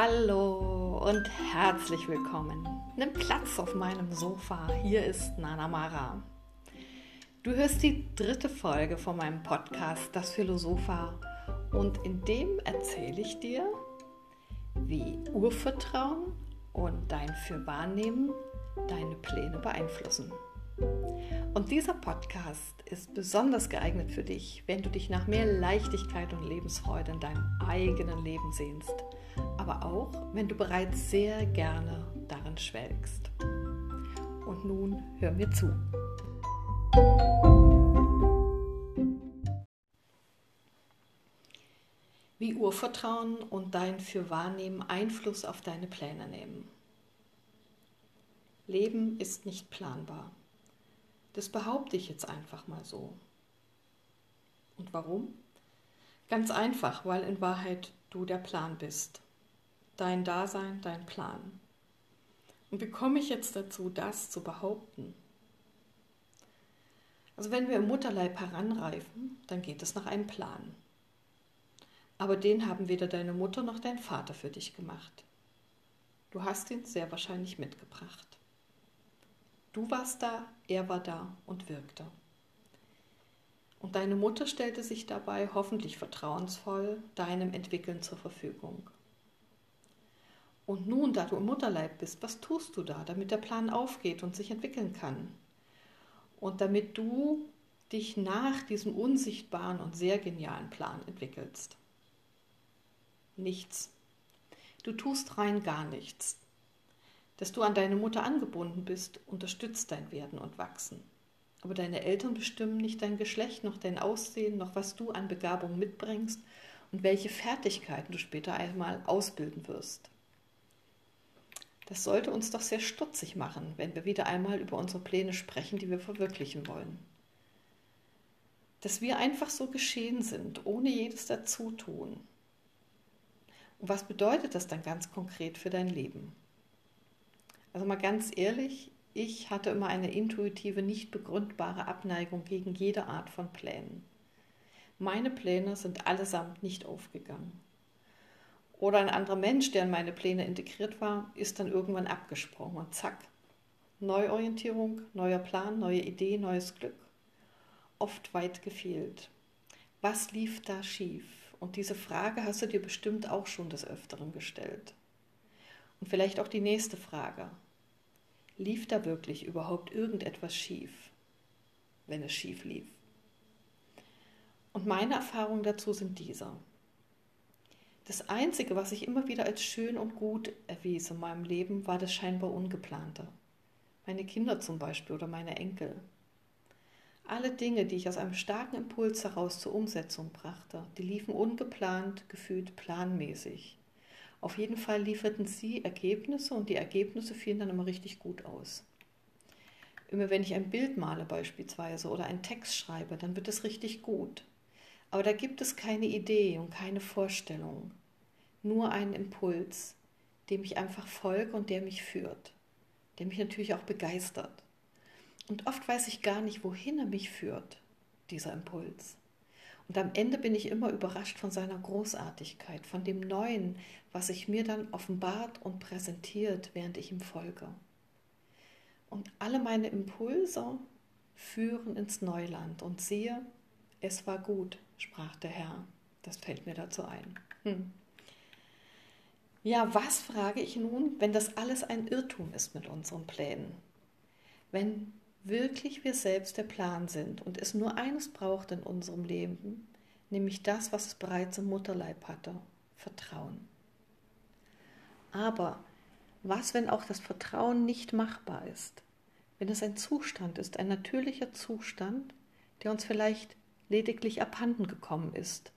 Hallo und herzlich willkommen. Nimm Platz auf meinem Sofa. Hier ist Nana Mara. Du hörst die dritte Folge von meinem Podcast Das Philosopha und in dem erzähle ich dir, wie Urvertrauen und dein Fürwahrnehmen deine Pläne beeinflussen. Und dieser Podcast ist besonders geeignet für dich, wenn du dich nach mehr Leichtigkeit und Lebensfreude in deinem eigenen Leben sehnst, aber auch wenn du bereits sehr gerne darin schwelgst. Und nun hör mir zu. Wie Urvertrauen und dein Fürwahrnehmen Einfluss auf deine Pläne nehmen. Leben ist nicht planbar. Das behaupte ich jetzt einfach mal so. Und warum? Ganz einfach, weil in Wahrheit du der Plan bist. Dein Dasein, dein Plan. Und wie komme ich jetzt dazu, das zu behaupten? Also wenn wir im Mutterleib heranreifen, dann geht es nach einem Plan. Aber den haben weder deine Mutter noch dein Vater für dich gemacht. Du hast ihn sehr wahrscheinlich mitgebracht. Du warst da, er war da und wirkte. Und deine Mutter stellte sich dabei hoffentlich vertrauensvoll deinem Entwickeln zur Verfügung. Und nun, da du im Mutterleib bist, was tust du da, damit der Plan aufgeht und sich entwickeln kann? Und damit du dich nach diesem unsichtbaren und sehr genialen Plan entwickelst? Nichts. Du tust rein gar nichts. Dass du an deine Mutter angebunden bist, unterstützt dein Werden und Wachsen. Aber deine Eltern bestimmen nicht dein Geschlecht, noch dein Aussehen, noch was du an Begabung mitbringst und welche Fertigkeiten du später einmal ausbilden wirst. Das sollte uns doch sehr stutzig machen, wenn wir wieder einmal über unsere Pläne sprechen, die wir verwirklichen wollen. Dass wir einfach so geschehen sind, ohne jedes Dazutun. Und was bedeutet das dann ganz konkret für dein Leben? Also mal ganz ehrlich, ich hatte immer eine intuitive, nicht begründbare Abneigung gegen jede Art von Plänen. Meine Pläne sind allesamt nicht aufgegangen. Oder ein anderer Mensch, der in meine Pläne integriert war, ist dann irgendwann abgesprungen und zack. Neuorientierung, neuer Plan, neue Idee, neues Glück. Oft weit gefehlt. Was lief da schief? Und diese Frage hast du dir bestimmt auch schon des Öfteren gestellt. Und vielleicht auch die nächste Frage. Lief da wirklich überhaupt irgendetwas schief, wenn es schief lief? Und meine Erfahrungen dazu sind diese. Das Einzige, was ich immer wieder als schön und gut erwies in meinem Leben, war das scheinbar Ungeplante. Meine Kinder zum Beispiel oder meine Enkel. Alle Dinge, die ich aus einem starken Impuls heraus zur Umsetzung brachte, die liefen ungeplant, gefühlt planmäßig. Auf jeden Fall lieferten sie Ergebnisse und die Ergebnisse fielen dann immer richtig gut aus. Immer wenn ich ein Bild male beispielsweise oder einen Text schreibe, dann wird es richtig gut. Aber da gibt es keine Idee und keine Vorstellung, nur einen Impuls, dem ich einfach folge und der mich führt, der mich natürlich auch begeistert. Und oft weiß ich gar nicht, wohin er mich führt, dieser Impuls. Und am Ende bin ich immer überrascht von seiner Großartigkeit, von dem Neuen, was sich mir dann offenbart und präsentiert, während ich ihm folge. Und alle meine Impulse führen ins Neuland. Und siehe, es war gut, sprach der Herr. Das fällt mir dazu ein. Hm. Ja, was frage ich nun, wenn das alles ein Irrtum ist mit unseren Plänen? Wenn wirklich wir selbst der Plan sind und es nur eines braucht in unserem Leben, nämlich das, was es bereits im Mutterleib hatte, Vertrauen. Aber was, wenn auch das Vertrauen nicht machbar ist? Wenn es ein Zustand ist, ein natürlicher Zustand, der uns vielleicht lediglich abhanden gekommen ist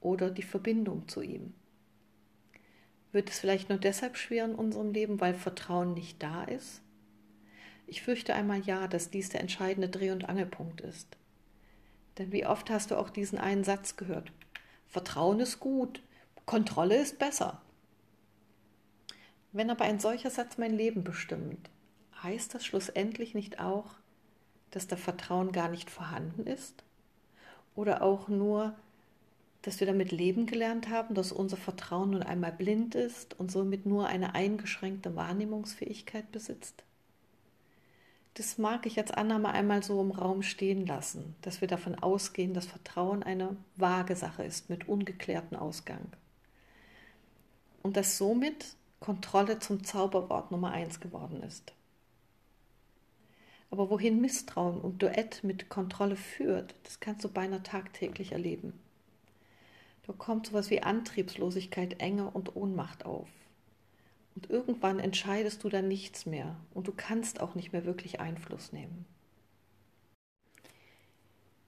oder die Verbindung zu ihm? Wird es vielleicht nur deshalb schwer in unserem Leben, weil Vertrauen nicht da ist? Ich fürchte einmal ja, dass dies der entscheidende Dreh- und Angelpunkt ist. Denn wie oft hast du auch diesen einen Satz gehört? Vertrauen ist gut, Kontrolle ist besser. Wenn aber ein solcher Satz mein Leben bestimmt, heißt das schlussendlich nicht auch, dass der Vertrauen gar nicht vorhanden ist? Oder auch nur, dass wir damit leben gelernt haben, dass unser Vertrauen nun einmal blind ist und somit nur eine eingeschränkte Wahrnehmungsfähigkeit besitzt? Das mag ich als Annahme einmal so im Raum stehen lassen, dass wir davon ausgehen, dass Vertrauen eine vage Sache ist mit ungeklärtem Ausgang. Und dass somit Kontrolle zum Zauberwort Nummer eins geworden ist. Aber wohin Misstrauen und Duett mit Kontrolle führt, das kannst du beinahe tagtäglich erleben. Da kommt sowas wie Antriebslosigkeit, Enge und Ohnmacht auf. Und irgendwann entscheidest du dann nichts mehr und du kannst auch nicht mehr wirklich Einfluss nehmen.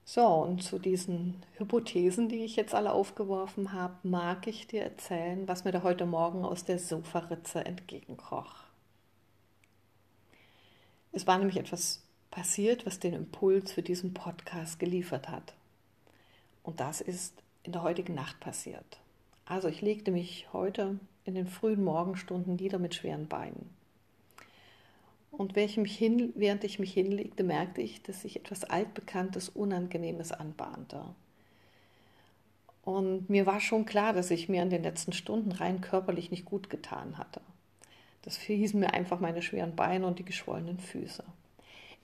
So, und zu diesen Hypothesen, die ich jetzt alle aufgeworfen habe, mag ich dir erzählen, was mir da heute Morgen aus der Sofaritze entgegenkroch. Es war nämlich etwas passiert, was den Impuls für diesen Podcast geliefert hat. Und das ist in der heutigen Nacht passiert. Also ich legte mich heute in den frühen Morgenstunden nieder mit schweren Beinen. Und während ich mich, hinlegte, merkte ich, dass sich etwas Altbekanntes, Unangenehmes anbahnte. Und mir war schon klar, dass ich mir in den letzten Stunden rein körperlich nicht gut getan hatte. Das verhießen mir einfach meine schweren Beine und die geschwollenen Füße.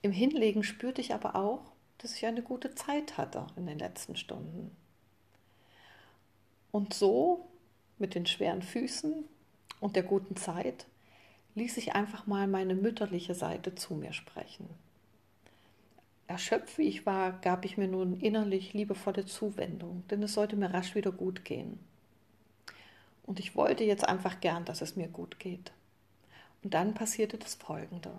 Im Hinlegen spürte ich aber auch, dass ich eine gute Zeit hatte in den letzten Stunden. Und so, mit den schweren Füßen und der guten Zeit, ließ ich einfach mal meine mütterliche Seite zu mir sprechen. Erschöpft wie ich war, gab ich mir nun innerlich liebevolle Zuwendung, denn es sollte mir rasch wieder gut gehen. Und ich wollte jetzt einfach gern, dass es mir gut geht. Und dann passierte das Folgende.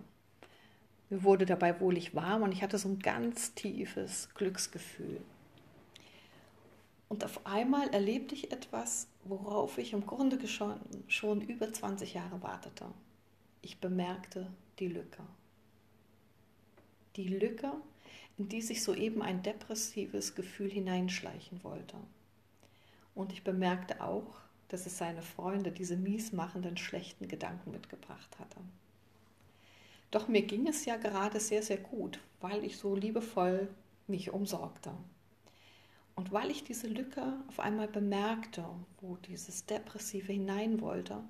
Mir wurde dabei wohlig warm und ich hatte so ein ganz tiefes Glücksgefühl. Und auf einmal erlebte ich etwas, worauf ich im Grunde schon, schon über 20 Jahre wartete. Ich bemerkte die Lücke. Die Lücke, in die sich soeben ein depressives Gefühl hineinschleichen wollte. Und ich bemerkte auch, dass es seine Freunde diese miesmachenden, schlechten Gedanken mitgebracht hatte. Doch mir ging es ja gerade sehr, sehr gut, weil ich so liebevoll mich umsorgte. Und weil ich diese Lücke auf einmal bemerkte, wo dieses Depressive hinein wollte,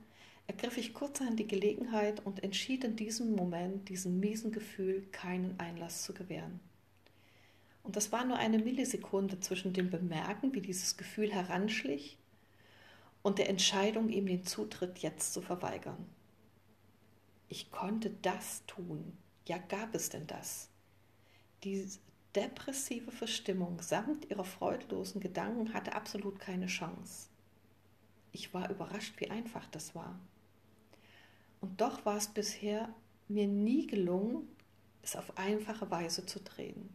ergriff ich kurzerhand die Gelegenheit und entschied in diesem Moment, diesem miesen Gefühl, keinen Einlass zu gewähren. Und das war nur eine Millisekunde zwischen dem Bemerken, wie dieses Gefühl heranschlich, und der Entscheidung, ihm den Zutritt jetzt zu verweigern. Ich konnte das tun. Ja, gab es denn das? Die, depressive Verstimmung samt ihrer freudlosen Gedanken hatte absolut keine Chance. Ich war überrascht, wie einfach das war. Und doch war es bisher mir nie gelungen, es auf einfache Weise zu drehen.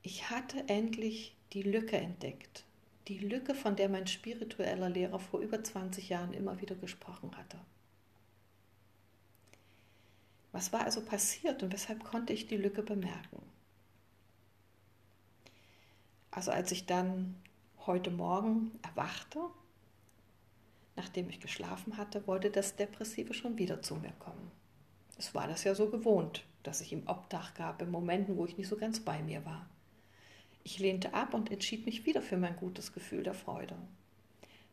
Ich hatte endlich die Lücke entdeckt, die Lücke, von der mein spiritueller Lehrer vor über 20 Jahren immer wieder gesprochen hatte. Was war also passiert und weshalb konnte ich die Lücke bemerken? Also als ich dann heute Morgen erwachte, nachdem ich geschlafen hatte, wollte das Depressive schon wieder zu mir kommen. Es war das ja so gewohnt, dass ich ihm Obdach gab in Momenten, wo ich nicht so ganz bei mir war. Ich lehnte ab und entschied mich wieder für mein gutes Gefühl der Freude.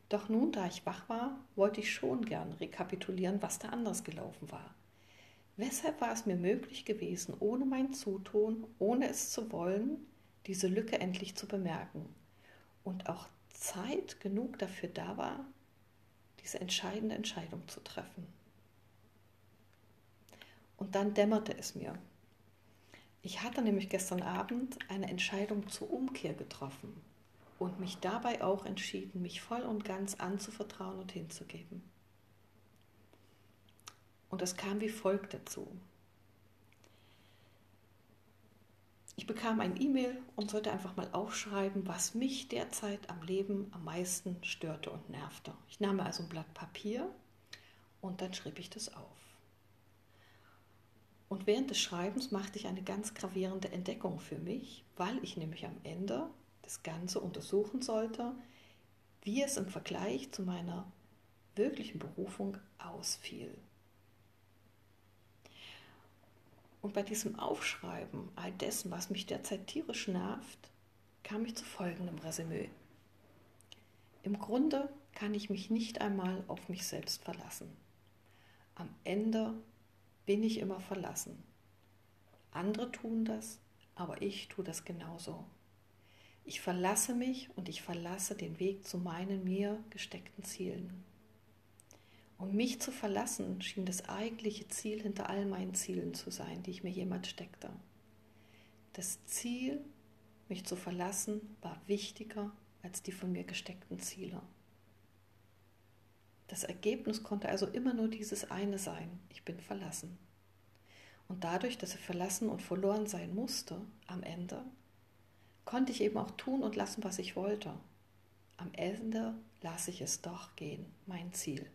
Doch nun, da ich wach war, wollte ich schon gern rekapitulieren, was da anders gelaufen war. Weshalb war es mir möglich gewesen, ohne mein Zutun, ohne es zu wollen, diese Lücke endlich zu bemerken und auch Zeit genug dafür da war, diese entscheidende Entscheidung zu treffen. Und dann dämmerte es mir. Ich hatte nämlich gestern Abend eine Entscheidung zur Umkehr getroffen und mich dabei auch entschieden, mich voll und ganz anzuvertrauen und hinzugeben. Und es kam wie folgt dazu. Ich bekam ein E-Mail und sollte einfach mal aufschreiben, was mich derzeit am Leben am meisten störte und nervte. Ich nahm also ein Blatt Papier und dann schrieb ich das auf. Und während des Schreibens machte ich eine ganz gravierende Entdeckung für mich, weil ich nämlich am Ende das Ganze untersuchen sollte, wie es im Vergleich zu meiner wirklichen Berufung ausfiel. Und bei diesem Aufschreiben all dessen, was mich derzeit tierisch nervt, kam ich zu folgendem Resümee. Im Grunde kann ich mich nicht einmal auf mich selbst verlassen. Am Ende bin ich immer verlassen. Andere tun das, aber ich tue das genauso. Ich verlasse mich und ich verlasse den Weg zu meinen mir gesteckten Zielen. Um mich zu verlassen, schien das eigentliche Ziel hinter all meinen Zielen zu sein, die ich mir jemals steckte. Das Ziel, mich zu verlassen, war wichtiger als die von mir gesteckten Ziele. Das Ergebnis konnte also immer nur dieses eine sein, ich bin verlassen. Und dadurch, dass er verlassen und verloren sein musste, am Ende, konnte ich eben auch tun und lassen, was ich wollte. Am Ende lasse ich es doch gehen, mein Ziel.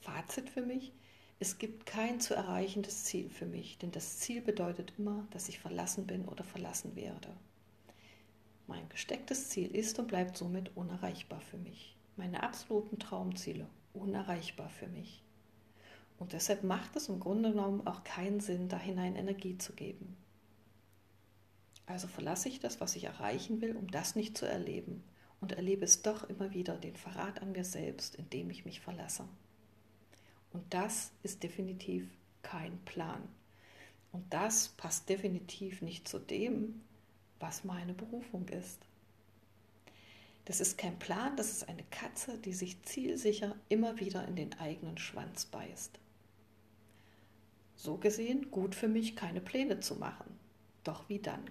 Fazit für mich, es gibt kein zu erreichendes Ziel für mich, denn das Ziel bedeutet immer, dass ich verlassen bin oder verlassen werde. Mein gestecktes Ziel ist und bleibt somit unerreichbar für mich. Meine absoluten Traumziele unerreichbar für mich. Und deshalb macht es im Grunde genommen auch keinen Sinn, da hinein Energie zu geben. Also verlasse ich das, was ich erreichen will, um das nicht zu erleben und erlebe es doch immer wieder, den Verrat an mir selbst, indem ich mich verlasse. Und das ist definitiv kein Plan. Und das passt definitiv nicht zu dem, was meine Berufung ist. Das ist kein Plan, das ist eine Katze, die sich zielsicher immer wieder in den eigenen Schwanz beißt. So gesehen gut für mich, keine Pläne zu machen. Doch wie dann?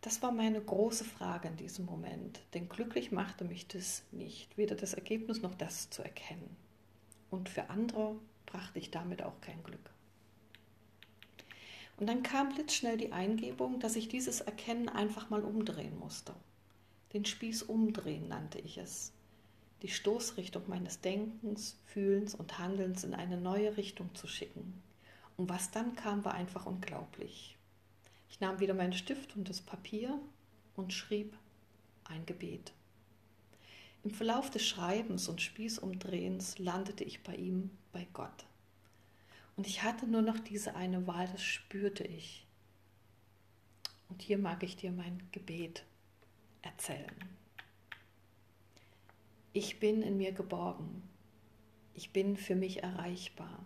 Das war meine große Frage in diesem Moment, denn glücklich machte mich das nicht, weder das Ergebnis noch das zu erkennen. Und für andere brachte ich damit auch kein Glück. Und dann kam blitzschnell die Eingebung, dass ich dieses Erkennen einfach mal umdrehen musste. Den Spieß umdrehen nannte ich es. Die Stoßrichtung meines Denkens, Fühlens und Handelns in eine neue Richtung zu schicken. Und was dann kam, war einfach unglaublich. Ich nahm wieder meinen Stift und das Papier und schrieb ein Gebet. Im Verlauf des Schreibens und Spießumdrehens landete ich bei ihm, bei Gott. Und ich hatte nur noch diese eine Wahl, das spürte ich. Und hier mag ich dir mein Gebet erzählen. Ich bin in mir geborgen. Ich bin für mich erreichbar.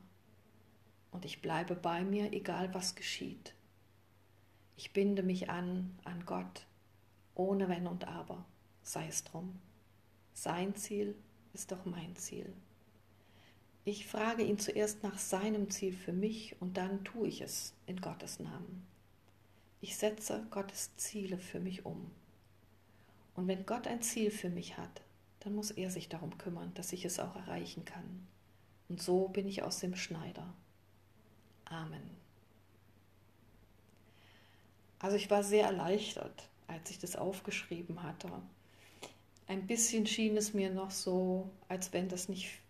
Und ich bleibe bei mir, egal was geschieht. Ich binde mich an, an Gott, ohne Wenn und Aber, sei es drum. Sein Ziel ist doch mein Ziel. Ich frage ihn zuerst nach seinem Ziel für mich und dann tue ich es in Gottes Namen. Ich setze Gottes Ziele für mich um. Und wenn Gott ein Ziel für mich hat, dann muss er sich darum kümmern, dass ich es auch erreichen kann. Und so bin ich aus dem Schneider. Amen. Also ich war sehr erleichtert, als ich das aufgeschrieben hatte. Ein bisschen schien es mir noch so, als wenn das nicht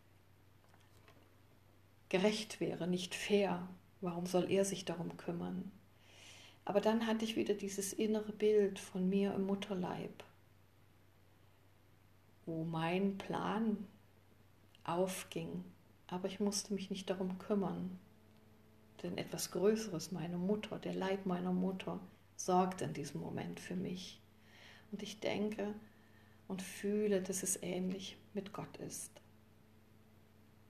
gerecht wäre, nicht fair. Warum soll er sich darum kümmern? Aber dann hatte ich wieder dieses innere Bild von mir im Mutterleib, wo mein Plan aufging, aber ich musste mich nicht darum kümmern. Denn etwas Größeres, meine Mutter, der Leib meiner Mutter, sorgt in diesem Moment für mich. Und ich denke und fühle, dass es ähnlich mit Gott ist.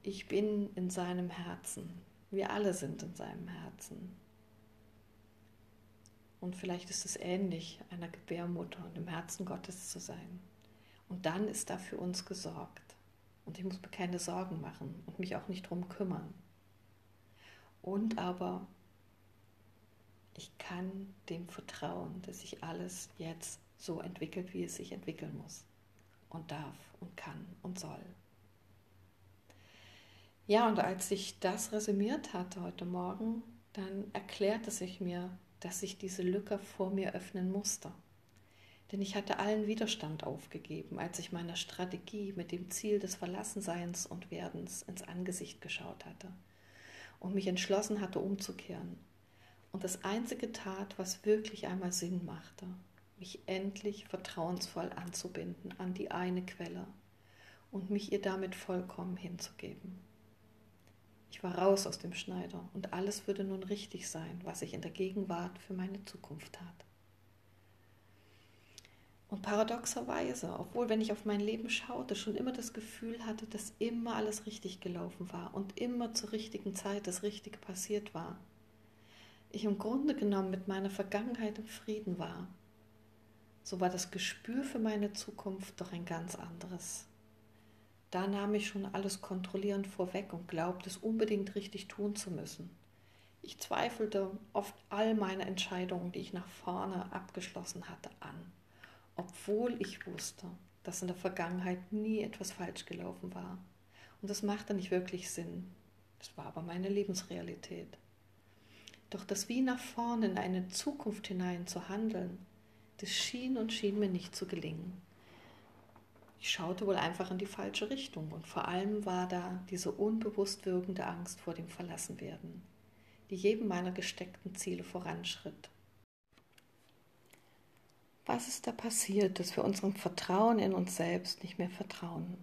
Ich bin in seinem Herzen. Wir alle sind in seinem Herzen. Und vielleicht ist es ähnlich, einer Gebärmutter und im Herzen Gottes zu sein. Und dann ist da für uns gesorgt. Und ich muss mir keine Sorgen machen und mich auch nicht darum kümmern. Und aber ich kann dem vertrauen, dass sich alles jetzt so entwickelt, wie es sich entwickeln muss und darf und kann und soll. Ja, und als ich das resümiert hatte heute Morgen, dann erklärte sich mir, dass sich diese Lücke vor mir öffnen musste. Denn ich hatte allen Widerstand aufgegeben, als ich meiner Strategie mit dem Ziel des Verlassenseins und Werdens ins Angesicht geschaut hatte und mich entschlossen hatte, umzukehren. Und das einzige tat, was wirklich einmal Sinn machte, mich endlich vertrauensvoll anzubinden an die eine Quelle und mich ihr damit vollkommen hinzugeben. Ich war raus aus dem Schneider und alles würde nun richtig sein, was ich in der Gegenwart für meine Zukunft tat. Und paradoxerweise, obwohl wenn ich auf mein Leben schaute, schon immer das Gefühl hatte, dass immer alles richtig gelaufen war und immer zur richtigen Zeit das Richtige passiert war, ich im Grunde genommen mit meiner Vergangenheit im Frieden war, so war das Gespür für meine Zukunft doch ein ganz anderes. Da nahm ich schon alles kontrollierend vorweg und glaubte es unbedingt richtig tun zu müssen. Ich zweifelte oft all meine Entscheidungen, die ich nach vorne abgeschlossen hatte, an, obwohl ich wusste, dass in der Vergangenheit nie etwas falsch gelaufen war. Und das machte nicht wirklich Sinn. Das war aber meine Lebensrealität. Doch das wie nach vorne in eine Zukunft hinein zu handeln, das schien und schien mir nicht zu gelingen. Ich schaute wohl einfach in die falsche Richtung und vor allem war da diese unbewusst wirkende Angst vor dem Verlassenwerden, die jedem meiner gesteckten Ziele voranschritt. Was ist da passiert, dass wir unserem Vertrauen in uns selbst nicht mehr vertrauen?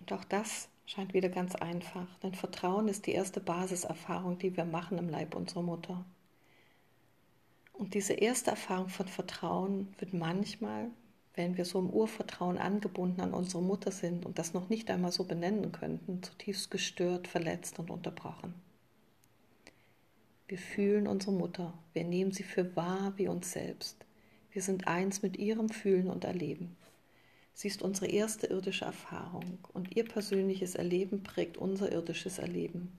Und auch das scheint wieder ganz einfach, denn Vertrauen ist die erste Basiserfahrung, die wir machen im Leib unserer Mutter. Und diese erste Erfahrung von Vertrauen wird manchmal, wenn wir so im Urvertrauen angebunden an unsere Mutter sind und das noch nicht einmal so benennen könnten, zutiefst gestört, verletzt und unterbrochen. Wir fühlen unsere Mutter, wir nehmen sie für wahr wie uns selbst. Wir sind eins mit ihrem Fühlen und Erleben. Sie ist unsere erste irdische Erfahrung und ihr persönliches Erleben prägt unser irdisches Erleben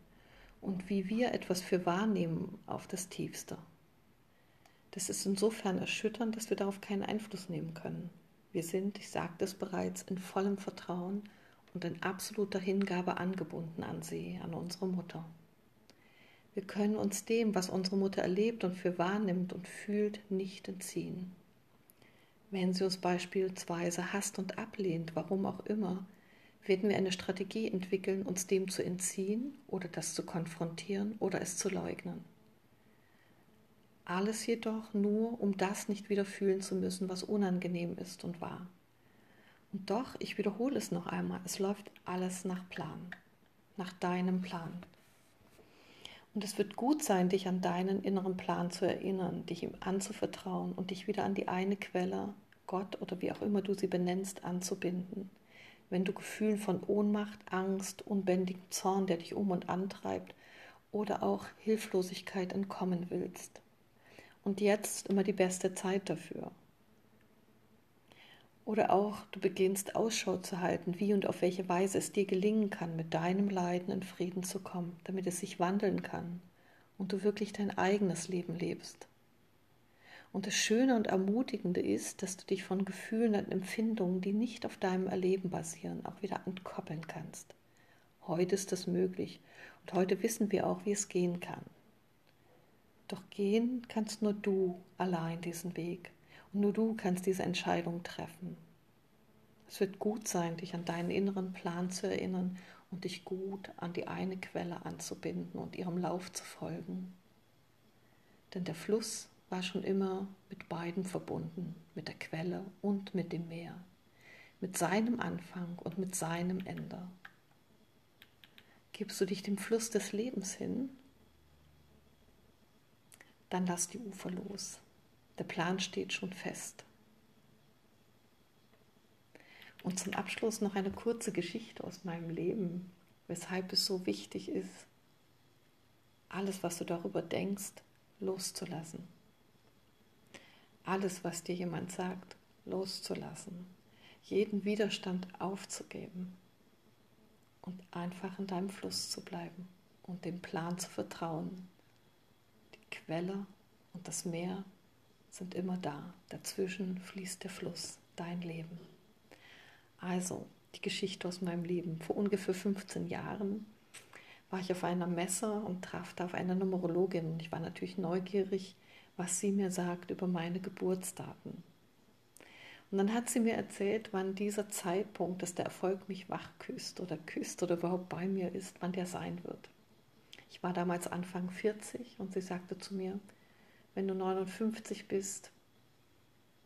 und wie wir etwas für wahrnehmen auf das Tiefste. Das ist insofern erschütternd, dass wir darauf keinen Einfluss nehmen können. Wir sind, ich sagte es bereits, in vollem Vertrauen und in absoluter Hingabe angebunden an sie, an unsere Mutter. Wir können uns dem, was unsere Mutter erlebt und für wahrnimmt und fühlt, nicht entziehen. Wenn sie uns beispielsweise hasst und ablehnt, warum auch immer, werden wir eine Strategie entwickeln, uns dem zu entziehen oder das zu konfrontieren oder es zu leugnen. Alles jedoch nur, um das nicht wieder fühlen zu müssen, was unangenehm ist und wahr. Und doch, ich wiederhole es noch einmal, es läuft alles nach Plan, nach deinem Plan. Und es wird gut sein, dich an deinen inneren Plan zu erinnern, dich ihm anzuvertrauen und dich wieder an die eine Quelle, Gott oder wie auch immer du sie benennst, anzubinden. Wenn du Gefühlen von Ohnmacht, Angst, unbändigem Zorn, der dich um und antreibt, oder auch Hilflosigkeit entkommen willst. Und jetzt immer die beste Zeit dafür. Oder auch du beginnst Ausschau zu halten, wie und auf welche Weise es dir gelingen kann, mit deinem Leiden in Frieden zu kommen, damit es sich wandeln kann und du wirklich dein eigenes Leben lebst. Und das Schöne und Ermutigende ist, dass du dich von Gefühlen und Empfindungen, die nicht auf deinem Erleben basieren, auch wieder entkoppeln kannst. Heute ist das möglich und heute wissen wir auch, wie es gehen kann. Doch gehen kannst nur du allein diesen Weg. Und nur du kannst diese Entscheidung treffen. Es wird gut sein, dich an deinen inneren Plan zu erinnern und dich gut an die eine Quelle anzubinden und ihrem Lauf zu folgen. Denn der Fluss war schon immer mit beiden verbunden, mit der Quelle und mit dem Meer, mit seinem Anfang und mit seinem Ende. Gibst du dich dem Fluss des Lebens hin, dann lass die Ufer los. Der Plan steht schon fest. Und zum Abschluss noch eine kurze Geschichte aus meinem Leben, weshalb es so wichtig ist, alles, was du darüber denkst, loszulassen. Alles, was dir jemand sagt, loszulassen. Jeden Widerstand aufzugeben und einfach in deinem Fluss zu bleiben und dem Plan zu vertrauen. Quelle und das Meer sind immer da. Dazwischen fließt der Fluss, dein Leben. Also, die Geschichte aus meinem Leben. Vor ungefähr 15 Jahren war ich auf einer Messe und traf da auf eine Numerologin. Ich war natürlich neugierig, was sie mir sagt über meine Geburtsdaten. Und dann hat sie mir erzählt, wann dieser Zeitpunkt, dass der Erfolg mich wach küsst oder küsst oder überhaupt bei mir ist, wann der sein wird. Ich war damals Anfang 40 und sie sagte zu mir, wenn du 59 bist,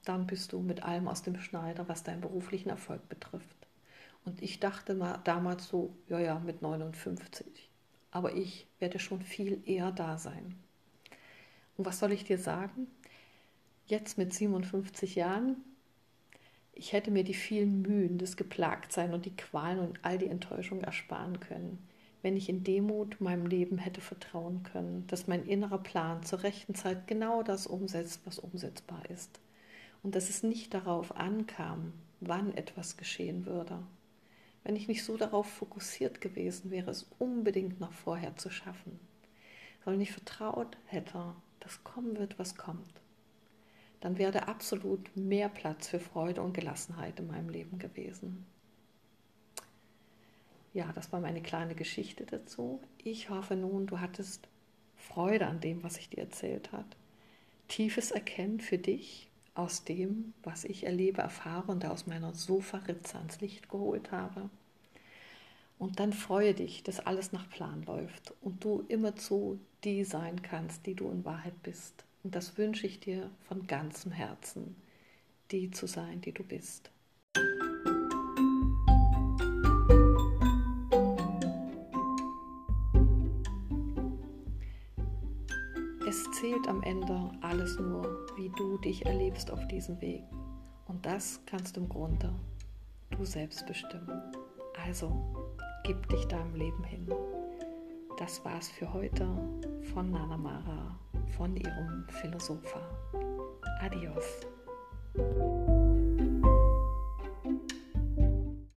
dann bist du mit allem aus dem Schneider, was deinen beruflichen Erfolg betrifft. Und ich dachte mal damals so, ja, ja, mit 59. Aber ich werde schon viel eher da sein. Und was soll ich dir sagen? jetzt mit 57 Jahren, ich hätte mir die vielen Mühen, das Geplagtsein und die Qualen und all die Enttäuschung ersparen können, wenn ich in Demut meinem Leben hätte vertrauen können, dass mein innerer Plan zur rechten Zeit genau das umsetzt, was umsetzbar ist. Und dass es nicht darauf ankam, wann etwas geschehen würde. Wenn ich nicht so darauf fokussiert gewesen wäre, es unbedingt noch vorher zu schaffen, sondern ich vertraut hätte, dass kommen wird, was kommt, dann wäre absolut mehr Platz für Freude und Gelassenheit in meinem Leben gewesen. Ja, das war meine kleine Geschichte dazu. Ich hoffe nun, du hattest Freude an dem, was ich dir erzählt habe. Tiefes Erkennen für dich aus dem, was ich erlebe, erfahre und aus meiner Sofaritze ans Licht geholt habe. Und dann freue dich, dass alles nach Plan läuft und du immerzu die sein kannst, die du in Wahrheit bist. Und das wünsche ich dir von ganzem Herzen, die zu sein, die du bist. Zählt am Ende alles nur, wie du dich erlebst auf diesem Weg. Und das kannst im Grunde du selbst bestimmen. Also gib dich deinem Leben hin. Das war's für heute von Nana Mara, von ihrem Philosopher. Adios.